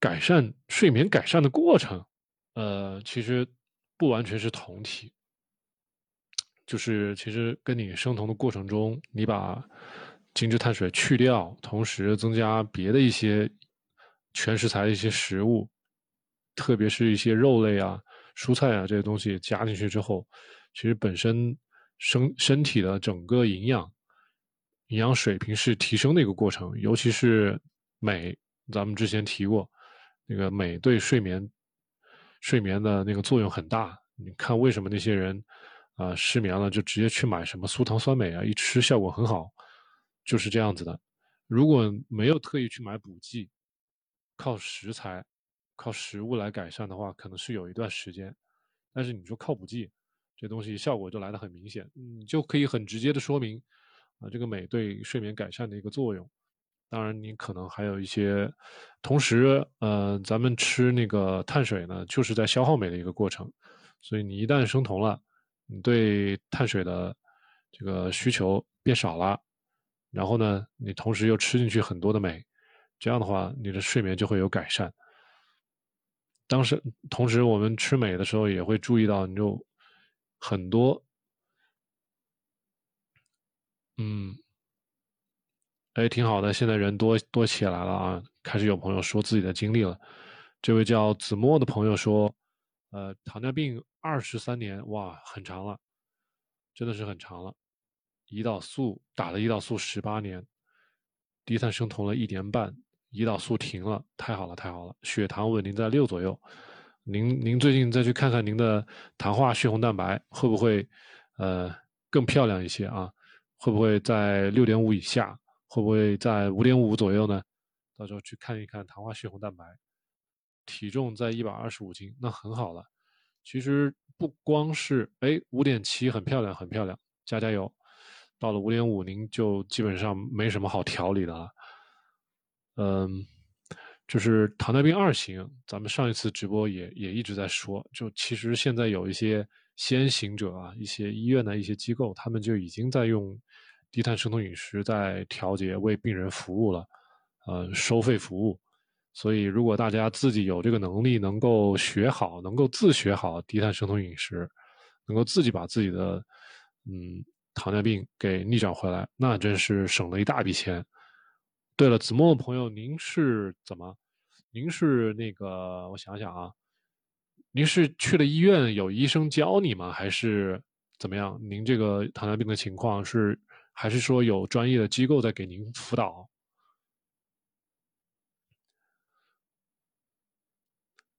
改善睡眠改善的过程，呃，其实不完全是同体，就是其实跟你生酮的过程中，你把精致碳水去掉，同时增加别的一些全食材的一些食物，特别是一些肉类啊、蔬菜啊这些东西加进去之后，其实本身身身体的整个营养营养水平是提升的一个过程，尤其是镁，咱们之前提过。那个镁对睡眠睡眠的那个作用很大。你看为什么那些人啊失眠了就直接去买什么苏糖酸镁啊，一吃效果很好，就是这样子的。如果没有特意去买补剂，靠食材、靠食物来改善的话，可能是有一段时间。但是你说靠补剂，这东西效果就来的很明显，你就可以很直接的说明啊这个镁对睡眠改善的一个作用。当然，你可能还有一些，同时，呃，咱们吃那个碳水呢，就是在消耗镁的一个过程，所以你一旦生酮了，你对碳水的这个需求变少了，然后呢，你同时又吃进去很多的镁，这样的话，你的睡眠就会有改善。当时，同时我们吃镁的时候也会注意到，你就很多，嗯。哎，挺好的，现在人多多起来了啊！开始有朋友说自己的经历了。这位叫子墨的朋友说：“呃，糖尿病二十三年，哇，很长了，真的是很长了。胰岛素打了胰岛素十八年，低碳生酮了一年半，胰岛素停了，太好了，太好了。血糖稳定在六左右。您您最近再去看看您的糖化血红蛋白会不会呃更漂亮一些啊？会不会在六点五以下？”会不会在五点五左右呢？到时候去看一看糖化血红蛋白，体重在一百二十五斤，那很好了。其实不光是哎五点七很漂亮很漂亮，加加油。到了五点五，您就基本上没什么好调理的了。嗯，就是糖尿病二型，咱们上一次直播也也一直在说，就其实现在有一些先行者啊，一些医院的一些机构，他们就已经在用。低碳生酮饮食在调节，为病人服务了，呃，收费服务。所以，如果大家自己有这个能力，能够学好，能够自学好低碳生酮饮食，能够自己把自己的嗯糖尿病给逆转回来，那真是省了一大笔钱。对了，子墨的朋友，您是怎么？您是那个，我想想啊，您是去了医院有医生教你吗？还是怎么样？您这个糖尿病的情况是？还是说有专业的机构在给您辅导？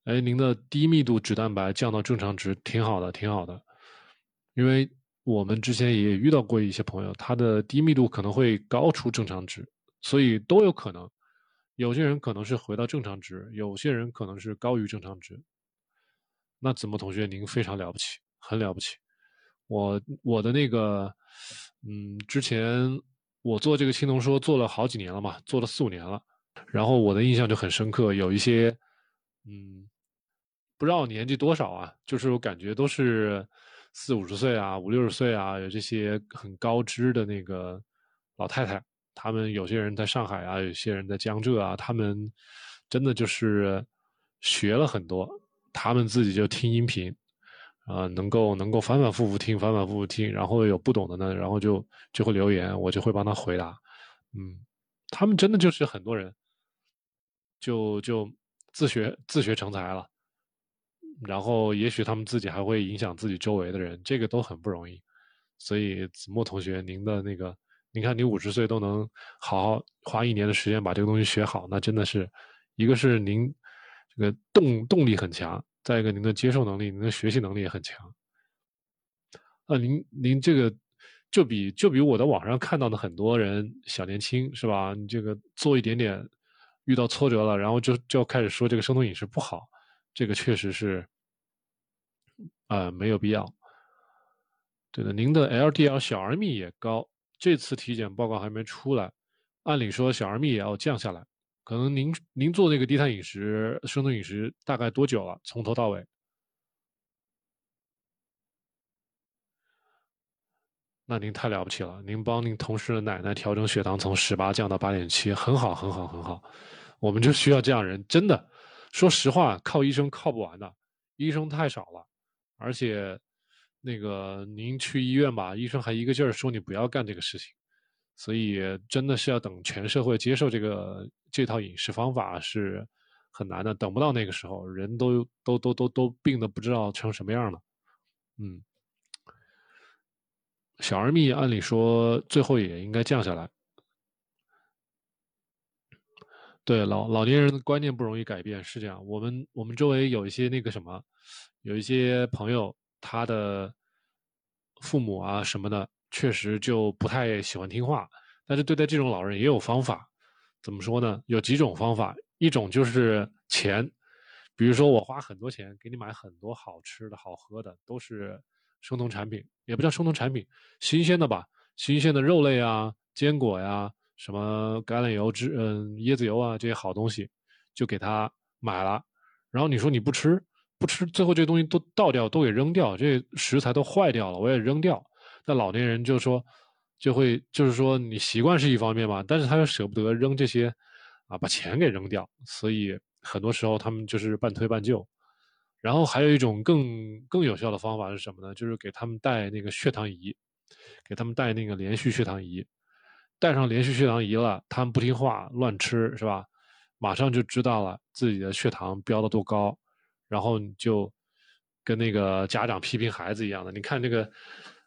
哎，您的低密度脂蛋白降到正常值，挺好的，挺好的。因为我们之前也遇到过一些朋友，他的低密度可能会高出正常值，所以都有可能。有些人可能是回到正常值，有些人可能是高于正常值。那子墨同学，您非常了不起，很了不起。我我的那个。嗯，之前我做这个青铜说做了好几年了嘛，做了四五年了。然后我的印象就很深刻，有一些，嗯，不知道年纪多少啊，就是我感觉都是四五十岁啊，五六十岁啊，有这些很高知的那个老太太。他们有些人在上海啊，有些人在江浙啊，他们真的就是学了很多，他们自己就听音频。啊，能够能够反反复复听，反反复复听，然后有不懂的呢，然后就就会留言，我就会帮他回答。嗯，他们真的就是很多人，就就自学自学成才了，然后也许他们自己还会影响自己周围的人，这个都很不容易。所以子墨同学，您的那个，你看你五十岁都能好好花一年的时间把这个东西学好，那真的是一个是您这个动动力很强。再一个，您的接受能力、您的学习能力也很强。啊，您您这个就比就比我在网上看到的很多人小年轻是吧？你这个做一点点遇到挫折了，然后就就要开始说这个生酮饮食不好，这个确实是啊没有必要。对的，您的 LDL 小而密也高，这次体检报告还没出来，按理说小而密也要降下来。可能您您做那个低碳饮食、生酮饮食大概多久了？从头到尾？那您太了不起了！您帮您同事的奶奶调整血糖，从十八降到八点七，很好，很好，很好。我们就需要这样人，真的。说实话，靠医生靠不完的，医生太少了，而且那个您去医院吧，医生还一个劲儿说你不要干这个事情，所以真的是要等全社会接受这个这套饮食方法是很难的，等不到那个时候，人都都都都都病的不知道成什么样了，嗯。小儿密按理说最后也应该降下来。对老老年人的观念不容易改变，是这样。我们我们周围有一些那个什么，有一些朋友，他的父母啊什么的，确实就不太喜欢听话。但是对待这种老人也有方法，怎么说呢？有几种方法，一种就是钱，比如说我花很多钱给你买很多好吃的好喝的，都是生酮产品，也不叫生酮产品，新鲜的吧，新鲜的肉类啊，坚果呀。什么橄榄油、脂嗯椰子油啊这些好东西，就给他买了。然后你说你不吃，不吃，最后这东西都倒掉，都给扔掉，这食材都坏掉了，我也扔掉。那老年人就说，就会就是说你习惯是一方面嘛，但是他又舍不得扔这些，啊，把钱给扔掉。所以很多时候他们就是半推半就。然后还有一种更更有效的方法是什么呢？就是给他们带那个血糖仪，给他们带那个连续血糖仪。带上连续血糖仪了，他们不听话，乱吃是吧？马上就知道了自己的血糖飙到多高，然后你就跟那个家长批评孩子一样的。你看这个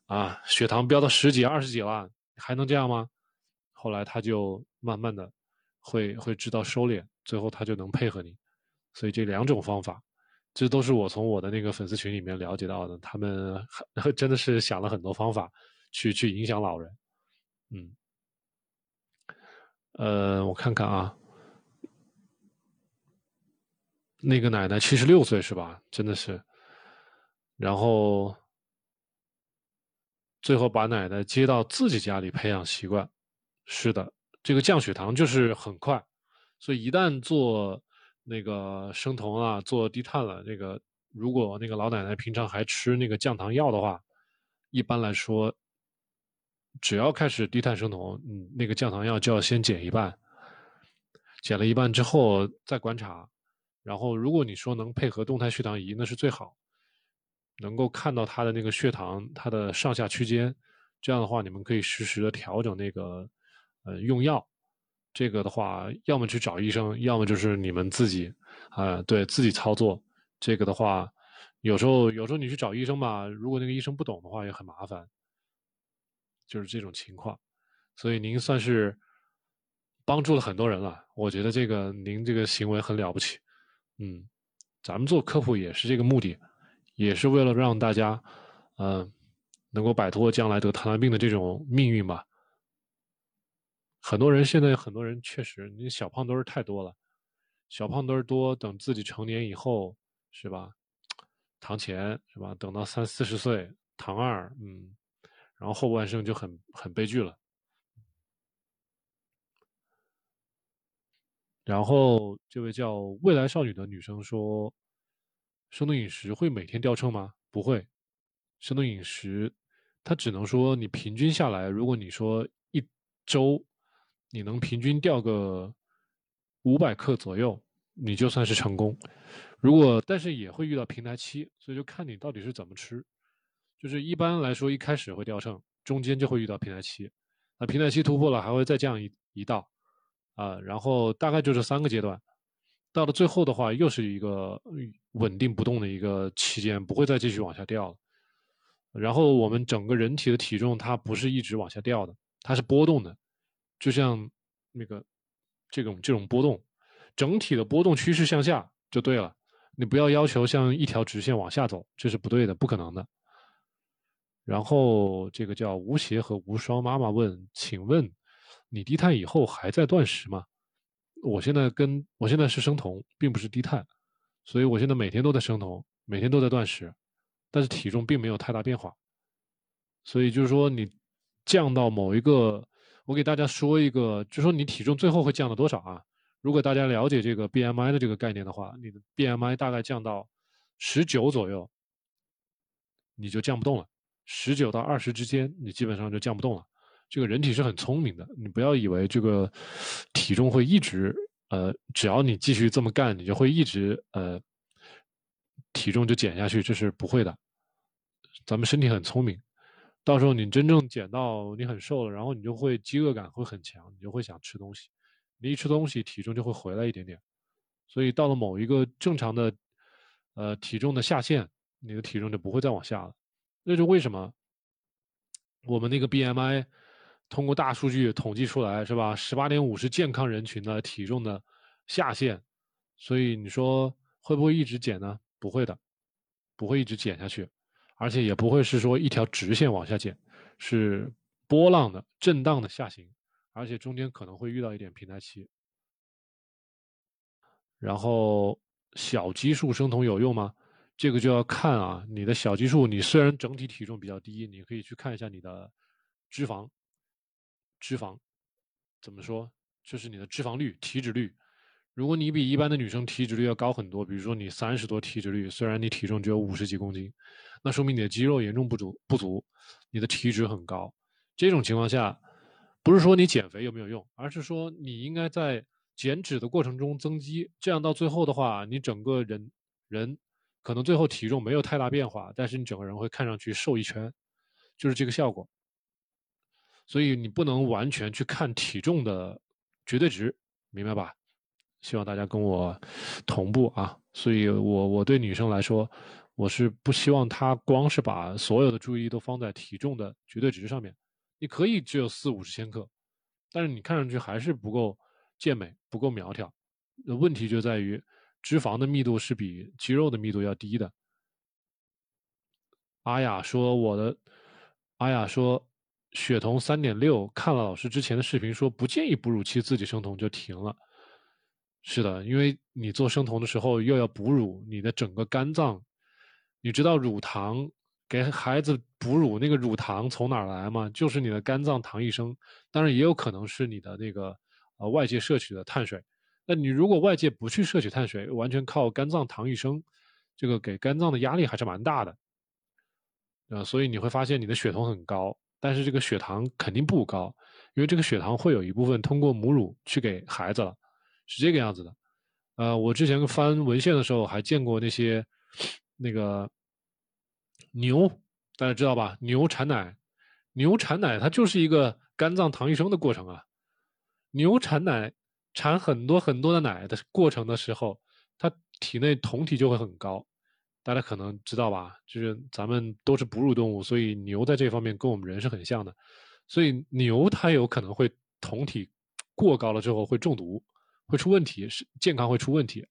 啊，血糖飙到十几、二十几了，还能这样吗？后来他就慢慢的会会知道收敛，最后他就能配合你。所以这两种方法，这都是我从我的那个粉丝群里面了解到的。他们 真的是想了很多方法去去影响老人，嗯。呃，我看看啊，那个奶奶七十六岁是吧？真的是，然后最后把奶奶接到自己家里培养习惯。是的，这个降血糖就是很快，所以一旦做那个生酮啊，做低碳了，那个如果那个老奶奶平常还吃那个降糖药的话，一般来说。只要开始低碳生酮，嗯，那个降糖药就要先减一半，减了一半之后再观察，然后如果你说能配合动态血糖仪，那是最好，能够看到他的那个血糖它的上下区间，这样的话你们可以实时的调整那个呃用药，这个的话要么去找医生，要么就是你们自己啊对自己操作，这个的话有时候有时候你去找医生吧，如果那个医生不懂的话也很麻烦。就是这种情况，所以您算是帮助了很多人了。我觉得这个您这个行为很了不起，嗯，咱们做科普也是这个目的，也是为了让大家，嗯，能够摆脱将来得糖尿病的这种命运吧。很多人现在很多人确实，你小胖墩儿太多了，小胖墩儿多，等自己成年以后是吧？糖前是吧？等到三四十岁，糖二，嗯。然后后半生就很很悲剧了。然后这位叫未来少女的女生说：“生酮饮食会每天掉秤吗？不会，生酮饮食它只能说你平均下来，如果你说一周你能平均掉个五百克左右，你就算是成功。如果但是也会遇到平台期，所以就看你到底是怎么吃。”就是一般来说，一开始会掉秤，中间就会遇到平台期，那平台期突破了，还会再降一一道，啊，然后大概就是三个阶段，到了最后的话，又是一个稳定不动的一个期间，不会再继续往下掉了。然后我们整个人体的体重，它不是一直往下掉的，它是波动的，就像那个这种这种波动，整体的波动趋势向下就对了，你不要要求像一条直线往下走，这是不对的，不可能的。然后这个叫吴邪和无双妈妈问：“请问你低碳以后还在断食吗？”我现在跟我现在是生酮，并不是低碳，所以我现在每天都在生酮，每天都在断食，但是体重并没有太大变化。所以就是说，你降到某一个，我给大家说一个，就说你体重最后会降到多少啊？如果大家了解这个 BMI 的这个概念的话，你的 BMI 大概降到十九左右，你就降不动了。十九到二十之间，你基本上就降不动了。这个人体是很聪明的，你不要以为这个体重会一直呃，只要你继续这么干，你就会一直呃体重就减下去，这是不会的。咱们身体很聪明，到时候你真正减到你很瘦了，然后你就会饥饿感会很强，你就会想吃东西，你一吃东西体重就会回来一点点，所以到了某一个正常的呃体重的下限，你的体重就不会再往下了。那就为什么我们那个 BMI？通过大数据统计出来是吧？十八点五是健康人群的体重的下限，所以你说会不会一直减呢？不会的，不会一直减下去，而且也不会是说一条直线往下减，是波浪的、震荡的下行，而且中间可能会遇到一点平台期。然后小基数生酮有用吗？这个就要看啊，你的小基数，你虽然整体体重比较低，你可以去看一下你的脂肪。脂肪怎么说？就是你的脂肪率、体脂率。如果你比一般的女生体脂率要高很多，比如说你三十多体脂率，虽然你体重只有五十几公斤，那说明你的肌肉严重不足，不足，你的体脂很高。这种情况下，不是说你减肥有没有用，而是说你应该在减脂的过程中增肌，这样到最后的话，你整个人人可能最后体重没有太大变化，但是你整个人会看上去瘦一圈，就是这个效果。所以你不能完全去看体重的绝对值，明白吧？希望大家跟我同步啊。所以我我对女生来说，我是不希望她光是把所有的注意力都放在体重的绝对值上面。你可以只有四五十千克，但是你看上去还是不够健美，不够苗条。问题就在于脂肪的密度是比肌肉的密度要低的。阿雅说我的，阿雅说。血酮三点六，看了老师之前的视频，说不建议哺乳期自己生酮就停了。是的，因为你做生酮的时候又要哺乳，你的整个肝脏，你知道乳糖给孩子哺乳那个乳糖从哪儿来吗？就是你的肝脏糖异生，当然也有可能是你的那个呃外界摄取的碳水。那你如果外界不去摄取碳水，完全靠肝脏糖异生，这个给肝脏的压力还是蛮大的。呃，所以你会发现你的血酮很高。但是这个血糖肯定不高，因为这个血糖会有一部分通过母乳去给孩子了，是这个样子的。呃，我之前翻文献的时候还见过那些那个牛，大家知道吧？牛产奶，牛产奶它就是一个肝脏糖异生的过程啊。牛产奶产很多很多的奶的过程的时候，它体内酮体就会很高。大家可能知道吧，就是咱们都是哺乳动物，所以牛在这方面跟我们人是很像的。所以牛它有可能会酮体过高了之后会中毒，会出问题，是健康会出问题。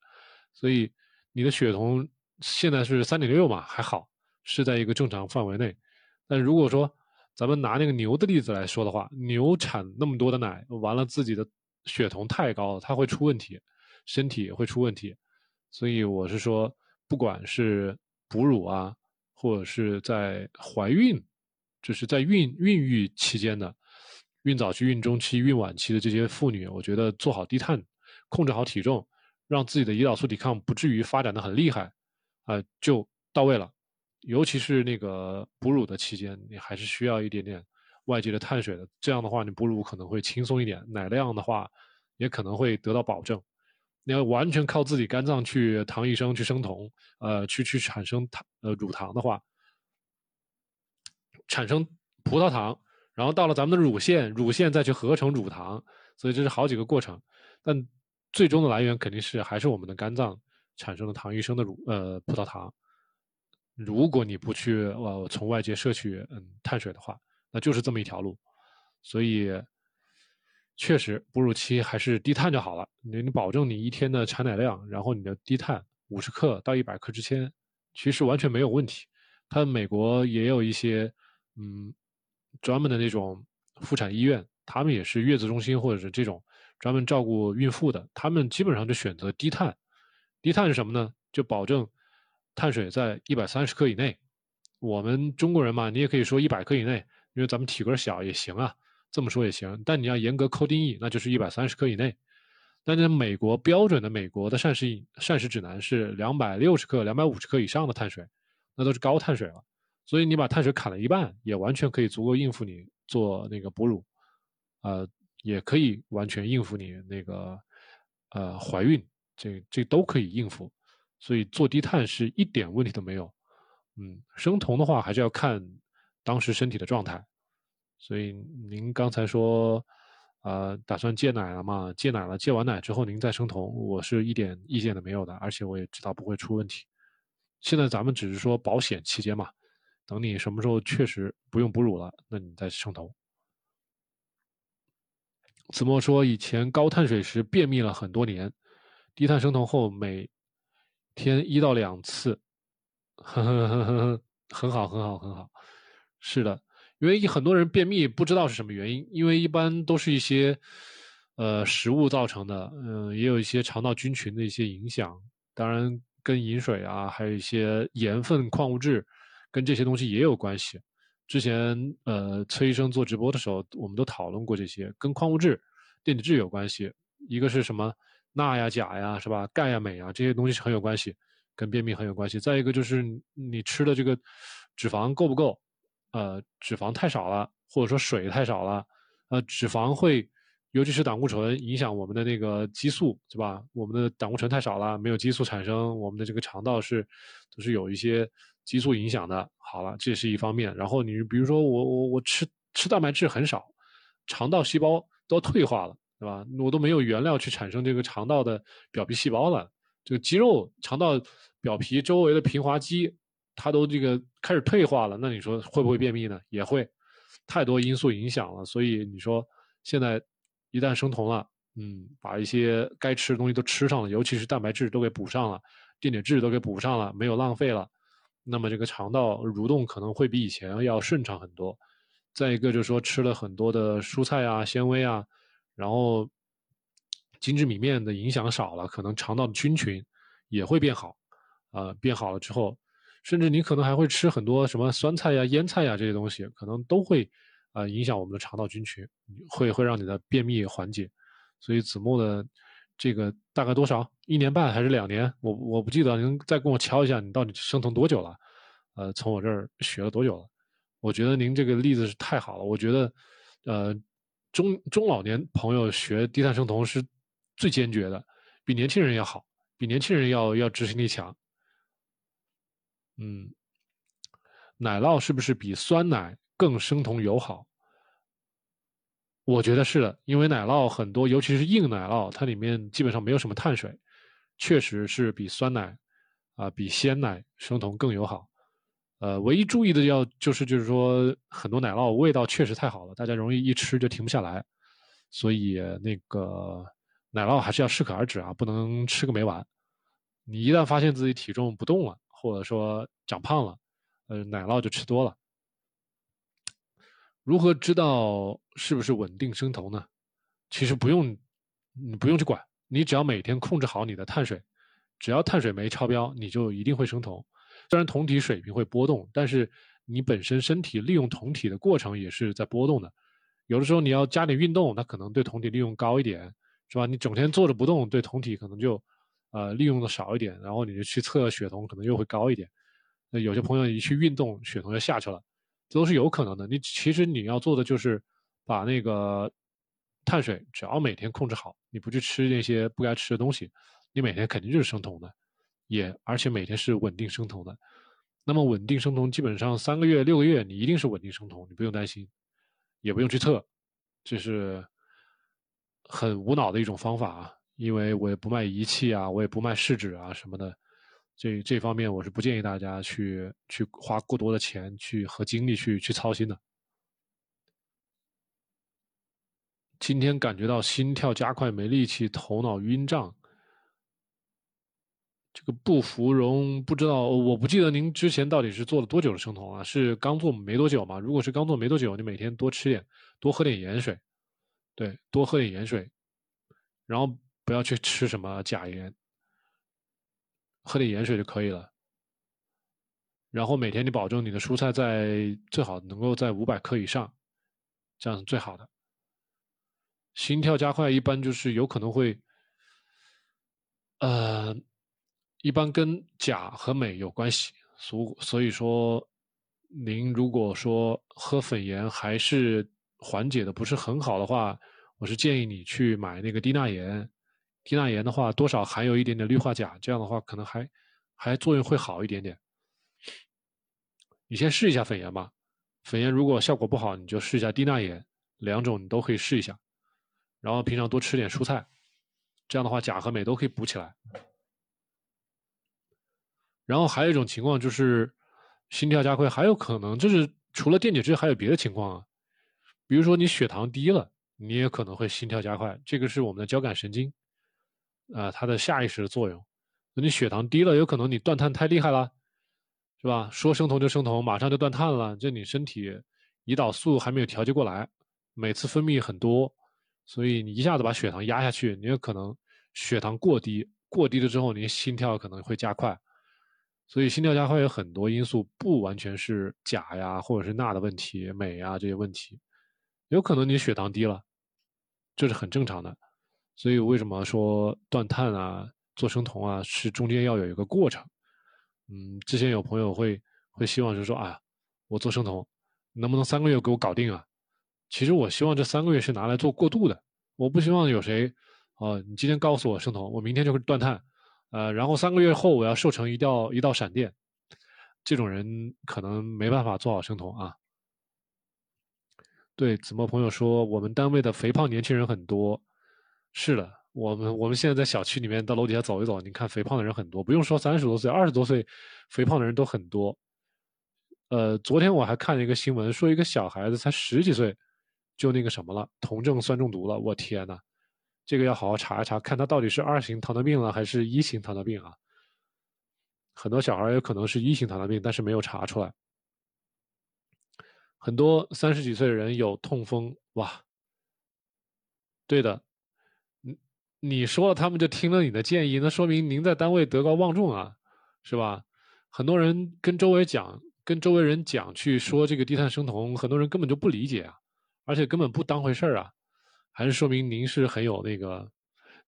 所以你的血酮现在是三点六嘛，还好是在一个正常范围内。但如果说咱们拿那个牛的例子来说的话，牛产那么多的奶，完了自己的血酮太高了，它会出问题，身体也会出问题。所以我是说。不管是哺乳啊，或者是在怀孕，就是在孕孕育期间的孕早期、孕中期、孕晚期的这些妇女，我觉得做好低碳，控制好体重，让自己的胰岛素抵抗不至于发展的很厉害，啊，就到位了。尤其是那个哺乳的期间，你还是需要一点点外界的碳水的，这样的话你哺乳可能会轻松一点，奶量的话也可能会得到保证。你要完全靠自己肝脏去糖异生去生酮，呃，去去产生糖呃乳糖的话，产生葡萄糖，然后到了咱们的乳腺，乳腺再去合成乳糖，所以这是好几个过程。但最终的来源肯定是还是我们的肝脏产生了糖异生的乳呃葡萄糖。如果你不去呃从外界摄取嗯碳水的话，那就是这么一条路。所以。确实，哺乳期还是低碳就好了。你你保证你一天的产奶量，然后你的低碳五十克到一百克之间，其实完全没有问题。他美国也有一些嗯专门的那种妇产医院，他们也是月子中心或者是这种专门照顾孕妇的，他们基本上就选择低碳。低碳是什么呢？就保证碳水在一百三十克以内。我们中国人嘛，你也可以说一百克以内，因为咱们体格小也行啊。这么说也行，但你要严格扣定义，那就是一百三十克以内。但在美国标准的美国的膳食膳食指南是两百六十克、两百五十克以上的碳水，那都是高碳水了。所以你把碳水砍了一半，也完全可以足够应付你做那个哺乳，呃，也可以完全应付你那个呃怀孕，这这都可以应付，所以做低碳是一点问题都没有。嗯，生酮的话还是要看当时身体的状态。所以您刚才说，呃，打算戒奶了嘛？戒奶了，戒完奶之后您再生酮，我是一点意见都没有的，而且我也知道不会出问题。现在咱们只是说保险期间嘛，等你什么时候确实不用哺乳了，那你再生酮。子墨说，以前高碳水时便秘了很多年，低碳生酮后每天一到两次，呵呵呵呵呵，很好，很好，很好。是的。因为很多人便秘不知道是什么原因，因为一般都是一些，呃，食物造成的，嗯，也有一些肠道菌群的一些影响，当然跟饮水啊，还有一些盐分、矿物质，跟这些东西也有关系。之前呃，崔医生做直播的时候，我们都讨论过这些，跟矿物质、电解质有关系。一个是什么钠呀、钾呀，是吧？钙呀、镁啊，这些东西是很有关系，跟便秘很有关系。再一个就是你吃的这个脂肪够不够？呃，脂肪太少了，或者说水太少了，呃，脂肪会，尤其是胆固醇影响我们的那个激素，是吧？我们的胆固醇太少了，没有激素产生，我们的这个肠道是都是有一些激素影响的。好了，这是一方面。然后你比如说我我我吃吃蛋白质很少，肠道细胞都退化了，对吧？我都没有原料去产生这个肠道的表皮细胞了，这个肌肉肠道表皮周围的平滑肌。它都这个开始退化了，那你说会不会便秘呢？也会，太多因素影响了。所以你说现在一旦生酮了，嗯，把一些该吃的东西都吃上了，尤其是蛋白质都给补上了，电解质都给补上了，没有浪费了，那么这个肠道蠕动可能会比以前要顺畅很多。再一个就是说吃了很多的蔬菜啊、纤维啊，然后精致米面的影响少了，可能肠道的菌群也会变好，啊，变好了之后。甚至你可能还会吃很多什么酸菜呀、腌菜呀这些东西，可能都会，呃，影响我们的肠道菌群，会会让你的便秘缓解。所以子木的这个大概多少？一年半还是两年？我我不记得，您再跟我敲一下，你到底生酮多久了？呃，从我这儿学了多久了？我觉得您这个例子是太好了。我觉得，呃，中中老年朋友学低碳生酮是最坚决的，比年轻人要好，比年轻人要要执行力强。嗯，奶酪是不是比酸奶更生酮友好？我觉得是的，因为奶酪很多，尤其是硬奶酪，它里面基本上没有什么碳水，确实是比酸奶啊、比鲜奶生酮更友好。呃，唯一注意的要就是就是说，很多奶酪味道确实太好了，大家容易一吃就停不下来，所以那个奶酪还是要适可而止啊，不能吃个没完。你一旦发现自己体重不动了，或者说长胖了，呃，奶酪就吃多了。如何知道是不是稳定生酮呢？其实不用，你不用去管，你只要每天控制好你的碳水，只要碳水没超标，你就一定会生酮。虽然酮体水平会波动，但是你本身身体利用酮体的过程也是在波动的。有的时候你要加点运动，它可能对酮体利用高一点，是吧？你整天坐着不动，对酮体可能就。呃，利用的少一点，然后你就去测血酮，可能又会高一点。那有些朋友一去运动，血酮就下去了，这都是有可能的。你其实你要做的就是把那个碳水，只要每天控制好，你不去吃那些不该吃的东西，你每天肯定就是生酮的，也而且每天是稳定生酮的。那么稳定生酮基本上三个月、六个月，你一定是稳定生酮，你不用担心，也不用去测，这是很无脑的一种方法啊。因为我也不卖仪器啊，我也不卖试纸啊什么的，这这方面我是不建议大家去去花过多的钱去和精力去去操心的。今天感觉到心跳加快，没力气，头脑晕胀。这个不芙蓉不知道，我不记得您之前到底是做了多久的生酮啊？是刚做没多久吗？如果是刚做没多久，你每天多吃点，多喝点盐水，对，多喝点盐水，然后。不要去吃什么钾盐，喝点盐水就可以了。然后每天你保证你的蔬菜在最好能够在五百克以上，这样是最好的。心跳加快一般就是有可能会，呃，一般跟钾和镁有关系。所所以说，您如果说喝粉盐还是缓解的不是很好的话，我是建议你去买那个低钠盐。低钠盐的话，多少含有一点点氯化钾，这样的话可能还还作用会好一点点。你先试一下粉盐吧，粉盐如果效果不好，你就试一下低钠盐，两种你都可以试一下。然后平常多吃点蔬菜，这样的话钾和镁都可以补起来。然后还有一种情况就是心跳加快，还有可能就是除了电解质还有别的情况啊，比如说你血糖低了，你也可能会心跳加快，这个是我们的交感神经。啊，它的下意识的作用，你血糖低了，有可能你断碳太厉害了，是吧？说生酮就生酮，马上就断碳了，这你身体胰岛素还没有调节过来，每次分泌很多，所以你一下子把血糖压下去，你有可能血糖过低，过低了之后，你心跳可能会加快，所以心跳加快有很多因素，不完全是钾呀或者是钠的问题，镁啊这些问题，有可能你血糖低了，这是很正常的。所以为什么说断碳啊、做生酮啊，是中间要有一个过程？嗯，之前有朋友会会希望就是说，啊，我做生酮，能不能三个月给我搞定啊？其实我希望这三个月是拿来做过渡的，我不希望有谁，哦，你今天告诉我生酮，我明天就会断碳，呃，然后三个月后我要瘦成一道一道闪电，这种人可能没办法做好生酮啊。对，子墨朋友说，我们单位的肥胖年轻人很多。是的，我们我们现在在小区里面到楼底下走一走，你看肥胖的人很多，不用说三十多岁，二十多岁，肥胖的人都很多。呃，昨天我还看了一个新闻，说一个小孩子才十几岁，就那个什么了，酮症酸中毒了。我天呐，这个要好好查一查，看他到底是二型糖尿病了还是一型糖尿病啊？很多小孩有可能是一型糖尿病，但是没有查出来。很多三十几岁的人有痛风，哇，对的。你说，他们就听了你的建议，那说明您在单位德高望重啊，是吧？很多人跟周围讲，跟周围人讲去说这个低碳生酮，很多人根本就不理解啊，而且根本不当回事儿啊，还是说明您是很有那个，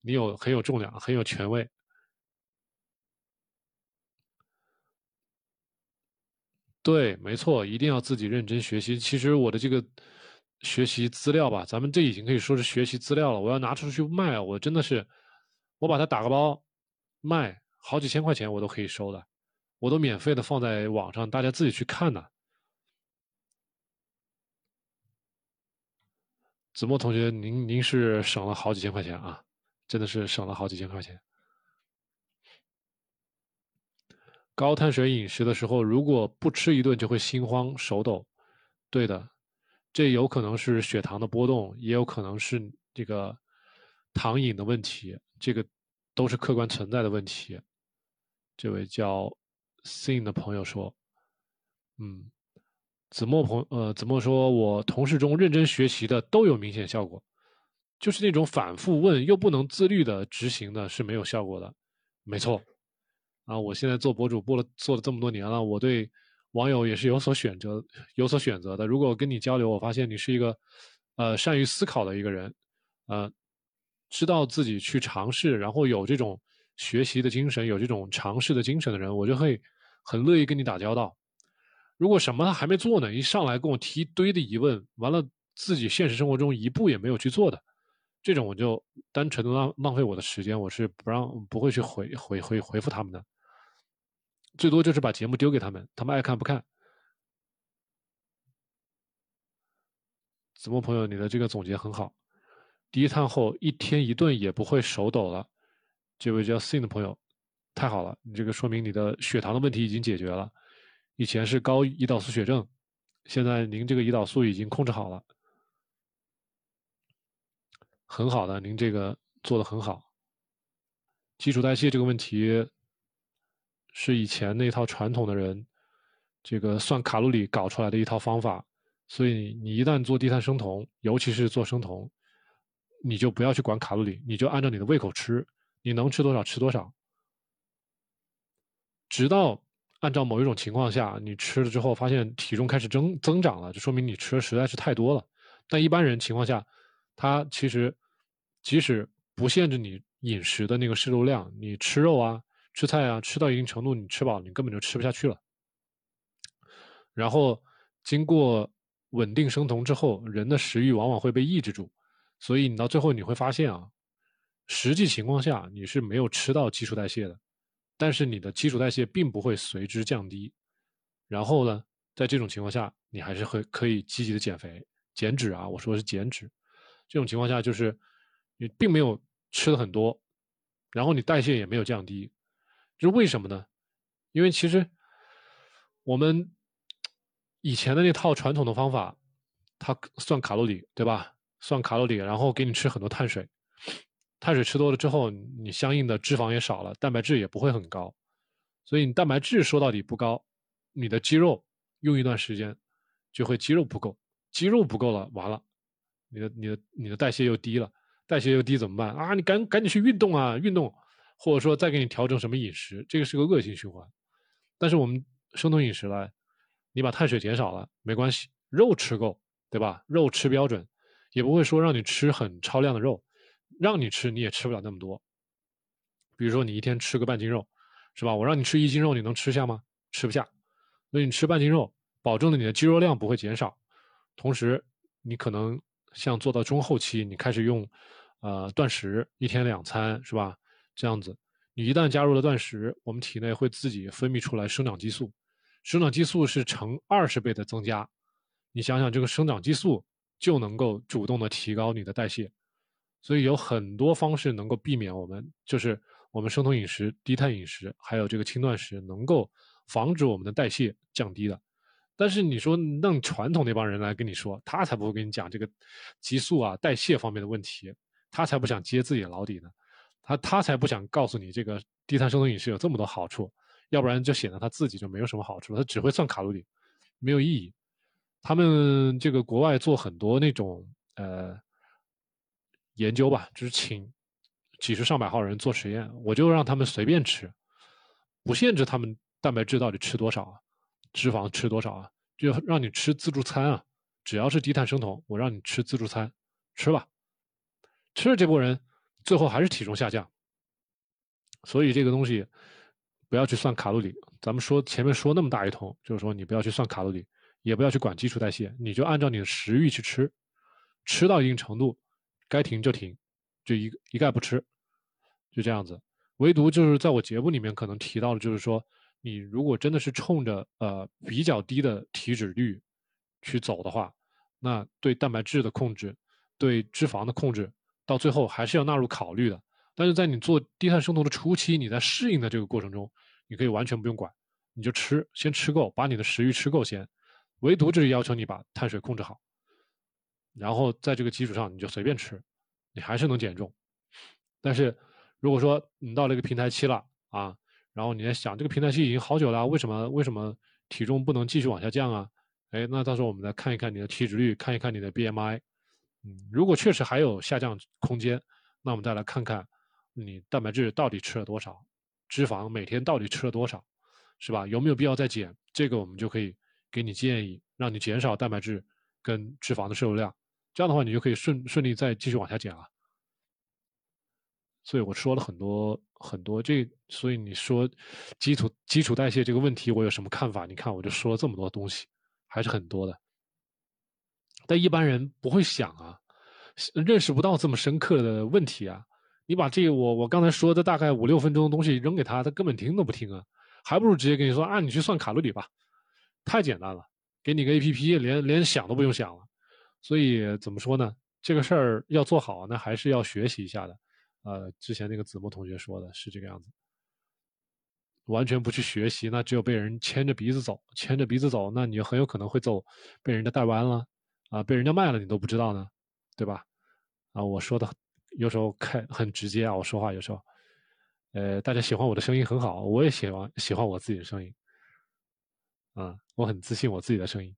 你有很有重量，很有权威。对，没错，一定要自己认真学习。其实我的这个。学习资料吧，咱们这已经可以说是学习资料了。我要拿出去卖啊，我真的是，我把它打个包，卖好几千块钱我都可以收的，我都免费的放在网上，大家自己去看呢。子墨同学，您您是省了好几千块钱啊，真的是省了好几千块钱。高碳水饮食的时候，如果不吃一顿就会心慌手抖，对的。这有可能是血糖的波动，也有可能是这个糖瘾的问题，这个都是客观存在的问题。这位叫 Sin 的朋友说：“嗯，子墨朋呃，子墨说我同事中认真学习的都有明显效果，就是那种反复问又不能自律的执行的是没有效果的。没错，啊，我现在做博主播了，做了这么多年了，我对。”网友也是有所选择、有所选择的。如果跟你交流，我发现你是一个，呃，善于思考的一个人，呃，知道自己去尝试，然后有这种学习的精神、有这种尝试的精神的人，我就会很乐意跟你打交道。如果什么还没做呢，一上来跟我提一堆的疑问，完了自己现实生活中一步也没有去做的，这种我就单纯的浪浪费我的时间，我是不让不会去回回回回复他们的。最多就是把节目丢给他们，他们爱看不看。子墨朋友，你的这个总结很好。低碳后一天一顿也不会手抖了，这位叫 Sin 的朋友，太好了！你这个说明你的血糖的问题已经解决了。以前是高胰岛素血症，现在您这个胰岛素已经控制好了，很好的，您这个做的很好。基础代谢这个问题。是以前那套传统的人，这个算卡路里搞出来的一套方法，所以你一旦做低碳生酮，尤其是做生酮，你就不要去管卡路里，你就按照你的胃口吃，你能吃多少吃多少，直到按照某一种情况下，你吃了之后发现体重开始增增长了，就说明你吃的实在是太多了。但一般人情况下，他其实即使不限制你饮食的那个摄入量，你吃肉啊。吃菜啊，吃到一定程度，你吃饱，你根本就吃不下去了。然后经过稳定生酮之后，人的食欲往往会被抑制住，所以你到最后你会发现啊，实际情况下你是没有吃到基础代谢的，但是你的基础代谢并不会随之降低。然后呢，在这种情况下，你还是会可以积极的减肥、减脂啊。我说的是减脂，这种情况下就是你并没有吃的很多，然后你代谢也没有降低，就是为什么呢？因为其实我们以前的那套传统的方法，它算卡路里，对吧？算卡路里，然后给你吃很多碳水，碳水吃多了之后，你相应的脂肪也少了，蛋白质也不会很高，所以你蛋白质说到底不高，你的肌肉用一段时间就会肌肉不够，肌肉不够了，完了，你的你的你的代谢又低了，代谢又低怎么办啊？你赶赶紧去运动啊，运动，或者说再给你调整什么饮食，这个是个恶性循环。但是我们生酮饮食来，你把碳水减少了没关系，肉吃够，对吧？肉吃标准。也不会说让你吃很超量的肉，让你吃你也吃不了那么多。比如说你一天吃个半斤肉，是吧？我让你吃一斤肉，你能吃下吗？吃不下。所以你吃半斤肉，保证了你的肌肉量不会减少，同时你可能像做到中后期，你开始用呃断食，一天两餐，是吧？这样子，你一旦加入了断食，我们体内会自己分泌出来生长激素，生长激素是成二十倍的增加。你想想这个生长激素。就能够主动的提高你的代谢，所以有很多方式能够避免我们，就是我们生酮饮食、低碳饮食，还有这个轻断食，能够防止我们的代谢降低的。但是你说弄传统那帮人来跟你说，他才不会跟你讲这个激素啊、代谢方面的问题，他才不想揭自己的老底呢，他他才不想告诉你这个低碳生酮饮食有这么多好处，要不然就显得他自己就没有什么好处，他只会算卡路里，没有意义。他们这个国外做很多那种呃研究吧，就是请几十上百号人做实验，我就让他们随便吃，不限制他们蛋白质到底吃多少啊，脂肪吃多少啊，就让你吃自助餐啊，只要是低碳生酮，我让你吃自助餐，吃吧，吃了这波人最后还是体重下降，所以这个东西不要去算卡路里，咱们说前面说那么大一通，就是说你不要去算卡路里。也不要去管基础代谢，你就按照你的食欲去吃，吃到一定程度，该停就停，就一一概不吃，就这样子。唯独就是在我节目里面可能提到的，就是说，你如果真的是冲着呃比较低的体脂率去走的话，那对蛋白质的控制，对脂肪的控制，到最后还是要纳入考虑的。但是在你做低碳生酮的初期，你在适应的这个过程中，你可以完全不用管，你就吃，先吃够，把你的食欲吃够先。唯独就是要求你把碳水控制好，然后在这个基础上你就随便吃，你还是能减重。但是如果说你到了一个平台期了啊，然后你在想这个平台期已经好久了，为什么为什么体重不能继续往下降啊？哎，那到时候我们再看一看你的体脂率，看一看你的 BMI，嗯，如果确实还有下降空间，那我们再来看看你蛋白质到底吃了多少，脂肪每天到底吃了多少，是吧？有没有必要再减？这个我们就可以。给你建议，让你减少蛋白质跟脂肪的摄入量，这样的话你就可以顺顺利再继续往下减了。所以我说了很多很多这，所以你说基础基础代谢这个问题我有什么看法？你看我就说了这么多东西，还是很多的。但一般人不会想啊，认识不到这么深刻的问题啊。你把这我我刚才说的大概五六分钟的东西扔给他，他根本听都不听啊，还不如直接跟你说啊，你去算卡路里吧。太简单了，给你个 A P P，连连想都不用想了。所以怎么说呢？这个事儿要做好，那还是要学习一下的。呃，之前那个子墨同学说的是这个样子，完全不去学习，那只有被人牵着鼻子走，牵着鼻子走，那你就很有可能会走被人家带弯了，啊，被人家卖了你都不知道呢，对吧？啊，我说的有时候开很直接啊，我说话有时候，呃，大家喜欢我的声音很好，我也喜欢喜欢我自己的声音。啊，我很自信我自己的声音，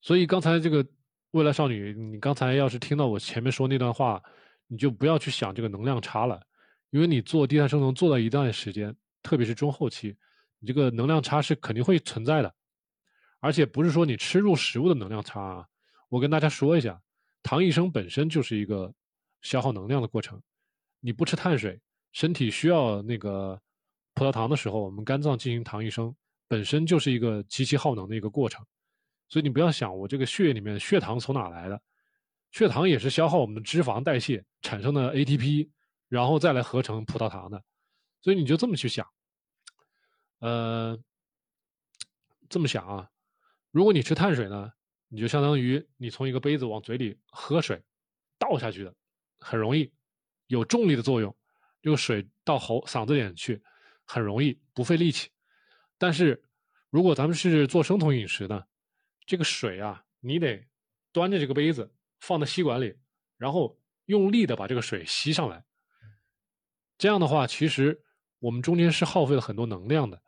所以刚才这个未来少女，你刚才要是听到我前面说那段话，你就不要去想这个能量差了，因为你做低碳生酮做了一段时间，特别是中后期，你这个能量差是肯定会存在的，而且不是说你吃入食物的能量差啊。我跟大家说一下，糖异生本身就是一个消耗能量的过程，你不吃碳水，身体需要那个。葡萄糖的时候，我们肝脏进行糖异生，本身就是一个极其耗能的一个过程，所以你不要想我这个血液里面血糖从哪来的，血糖也是消耗我们的脂肪代谢产生的 ATP，然后再来合成葡萄糖的。所以你就这么去想，呃，这么想啊，如果你吃碳水呢，你就相当于你从一个杯子往嘴里喝水，倒下去的，很容易有重力的作用，这个水到喉嗓子眼去很容易不费力气。但是如果咱们是做生酮饮食呢，这个水啊，你得端着这个杯子放在吸管里，然后用力的把这个水吸上来。这样的话，其实我们中间是耗费了很多能量的，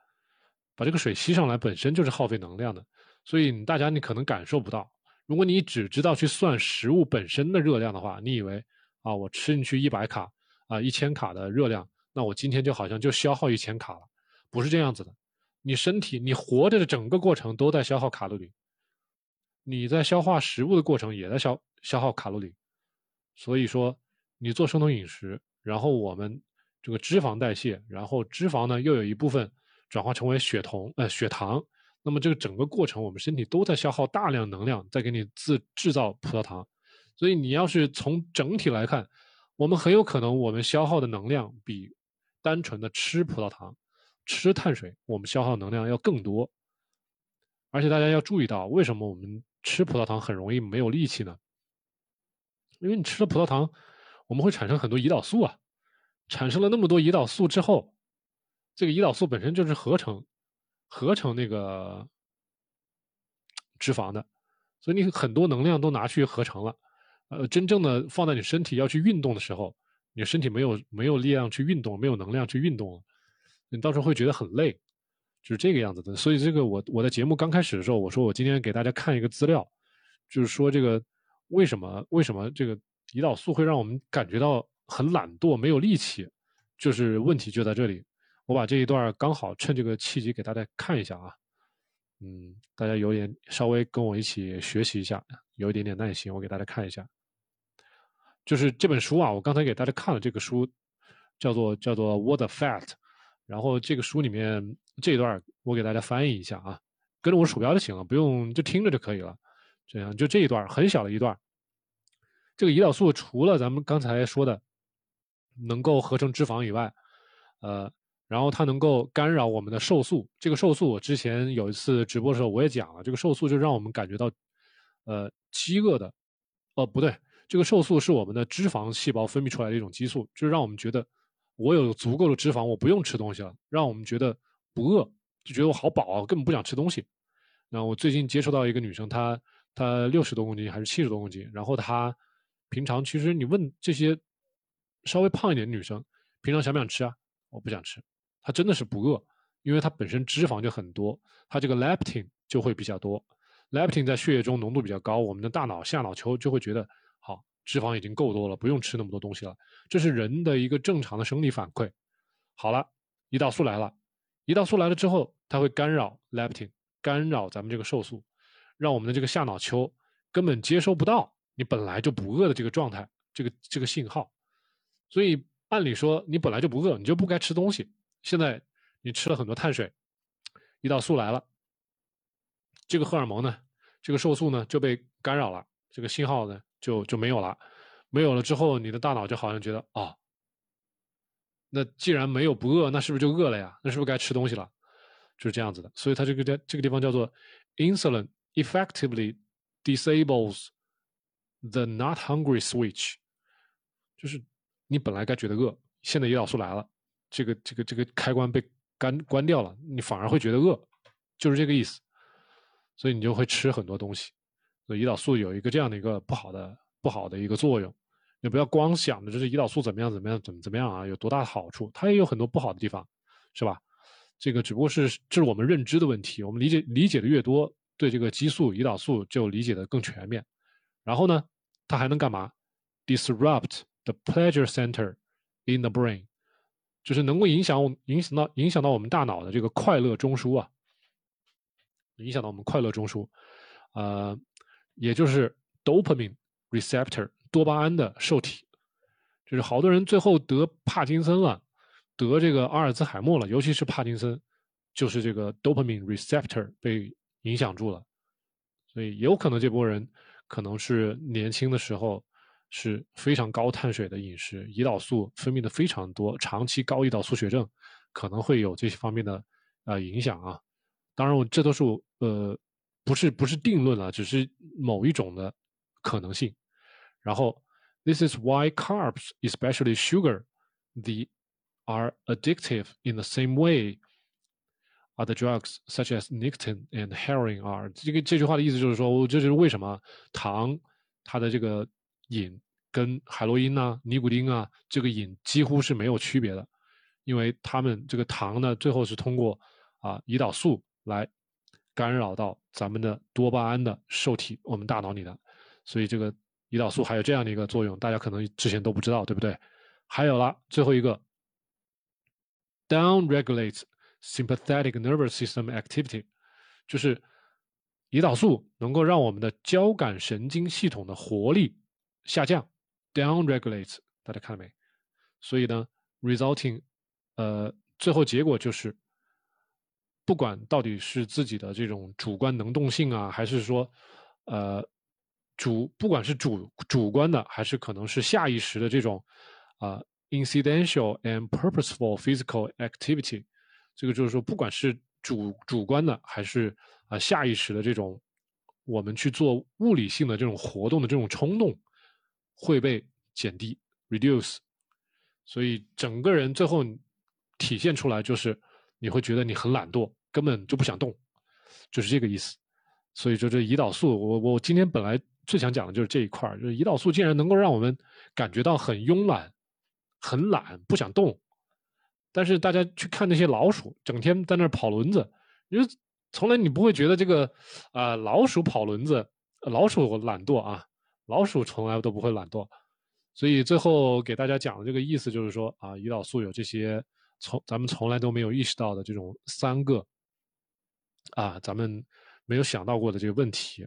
把这个水吸上来本身就是耗费能量的。所以大家你可能感受不到。如果你只知道去算食物本身的热量的话，你以为啊，我吃进去一百卡啊，一千卡的热量，那我今天就好像就消耗一千卡了，不是这样子的。你身体你活着的整个过程都在消耗卡路里，你在消化食物的过程也在消消耗卡路里。所以说，你做生酮饮食，然后我们这个脂肪代谢，然后脂肪呢又有一部分转化成为血酮呃血糖。那么这个整个过程，我们身体都在消耗大量能量，在给你自制造葡萄糖。所以你要是从整体来看，我们很有可能我们消耗的能量比单纯的吃葡萄糖、吃碳水，我们消耗能量要更多。而且大家要注意到，为什么我们吃葡萄糖很容易没有力气呢？因为你吃了葡萄糖，我们会产生很多胰岛素啊，产生了那么多胰岛素之后，这个胰岛素本身就是合成。合成那个脂肪的，所以你很多能量都拿去合成了，呃，真正的放在你身体要去运动的时候，你身体没有没有力量去运动，没有能量去运动，你到时候会觉得很累，就是这个样子的。所以这个我我的节目刚开始的时候，我说我今天给大家看一个资料，就是说这个为什么为什么这个胰岛素会让我们感觉到很懒惰、没有力气，就是问题就在这里。我把这一段刚好趁这个契机给大家看一下啊，嗯，大家有点稍微跟我一起学习一下，有一点点耐心，我给大家看一下。就是这本书啊，我刚才给大家看了这个书，叫做叫做《What a Fat》，然后这个书里面这一段我给大家翻译一下啊，跟着我鼠标就行了，不用就听着就可以了。这样就这一段很小的一段，这个胰岛素除了咱们刚才说的能够合成脂肪以外，呃。然后它能够干扰我们的瘦素，这个瘦素我之前有一次直播的时候我也讲了，这个瘦素就让我们感觉到，呃，饥饿的，哦不对，这个瘦素是我们的脂肪细胞分泌出来的一种激素，就是让我们觉得我有足够的脂肪，我不用吃东西了，让我们觉得不饿，就觉得我好饱啊，根本不想吃东西。那我最近接触到一个女生，她她六十多公斤还是七十多公斤，然后她平常其实你问这些稍微胖一点的女生，平常想不想吃啊？我不想吃。它真的是不饿，因为它本身脂肪就很多，它这个 leptin 就会比较多，leptin 在血液中浓度比较高，我们的大脑下脑丘就会觉得好，脂肪已经够多了，不用吃那么多东西了，这是人的一个正常的生理反馈。好了，胰岛素来了，胰岛素来了之后，它会干扰 leptin，干扰咱们这个瘦素，让我们的这个下脑丘根本接收不到你本来就不饿的这个状态，这个这个信号，所以按理说你本来就不饿，你就不该吃东西。现在你吃了很多碳水，胰岛素来了，这个荷尔蒙呢，这个瘦素呢就被干扰了，这个信号呢就就没有了，没有了之后，你的大脑就好像觉得啊，那既然没有不饿，那是不是就饿了呀？那是不是该吃东西了？就是这样子的。所以它这个在这个地方叫做 insulin effectively disables the not hungry switch，就是你本来该觉得饿，现在胰岛素来了。这个这个这个开关被干关掉了，你反而会觉得饿，就是这个意思。所以你就会吃很多东西。所以胰岛素有一个这样的一个不好的不好的一个作用。你不要光想着这是胰岛素怎么样怎么样怎么怎么样啊，有多大的好处？它也有很多不好的地方，是吧？这个只不过是这是我们认知的问题。我们理解理解的越多，对这个激素胰岛素就理解的更全面。然后呢，它还能干嘛？Disrupt the pleasure center in the brain。就是能够影响我影响到影响到我们大脑的这个快乐中枢啊，影响到我们快乐中枢，呃，也就是 dopamine receptor 多巴胺的受体，就是好多人最后得帕金森了，得这个阿尔兹海默了，尤其是帕金森，就是这个 dopamine receptor 被影响住了，所以有可能这波人可能是年轻的时候是非常高碳水的饮食，胰岛素分泌的非常多，长期高胰岛素血症可能会有这些方面的呃影响啊。当然，我这都是呃不是不是定论啊，只是某一种的可能性。然后，this is why carbs, especially sugar, the are addictive in the same way other drugs such as nicotine and heroin are。这个这句话的意思就是说，这就是为什么糖它的这个瘾跟海洛因啊、尼古丁啊这个瘾几乎是没有区别的，因为它们这个糖呢，最后是通过啊胰岛素来干扰到咱们的多巴胺的受体，我们大脑里的，所以这个胰岛素还有这样的一个作用，大家可能之前都不知道，对不对？还有了最后一个，down regulates sympathetic nervous system activity，就是胰岛素能够让我们的交感神经系统的活力下降，down regulates，大家看到没？所以呢，resulting，呃，最后结果就是，不管到底是自己的这种主观能动性啊，还是说，呃，主不管是主主观的，还是可能是下意识的这种，啊，incidental and purposeful physical activity。这个就是说，不管是主主观的，还是啊下意识的这种，我们去做物理性的这种活动的这种冲动，会被减低 （reduce）。所以整个人最后体现出来就是，你会觉得你很懒惰，根本就不想动，就是这个意思。所以就这胰岛素，我我今天本来最想讲的就是这一块儿就是胰岛素竟然能够让我们感觉到很慵懒、很懒，不想动。但是大家去看那些老鼠，整天在那儿跑轮子，因为从来你不会觉得这个啊老鼠跑轮子，老鼠懒惰啊，老鼠从来都不会懒惰。所以最后给大家讲的这个意思就是说啊，胰岛素有这些从咱们从来都没有意识到的这种三个啊，咱们没有想到过的这个问题，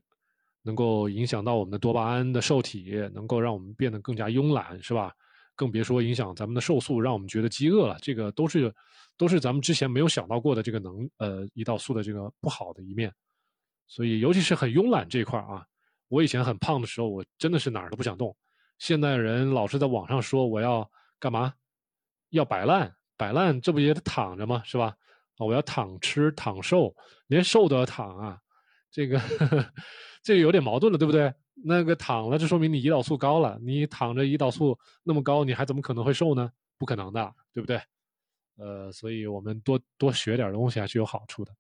能够影响到我们的多巴胺的受体，能够让我们变得更加慵懒，是吧？更别说影响咱们的瘦素，让我们觉得饥饿了。这个都是都是咱们之前没有想到过的这个能呃胰岛素的这个不好的一面。所以尤其是很慵懒这一块啊，我以前很胖的时候，我真的是哪儿都不想动。现在人老是在网上说我要干嘛，要摆烂，摆烂这不也得躺着吗？是吧？啊，我要躺吃躺瘦，连瘦都要躺啊，这个 这有点矛盾了，对不对？那个躺了，就说明你胰岛素高了。你躺着胰岛素那么高，你还怎么可能会瘦呢？不可能的，对不对？呃，所以我们多多学点东西还是有好处的。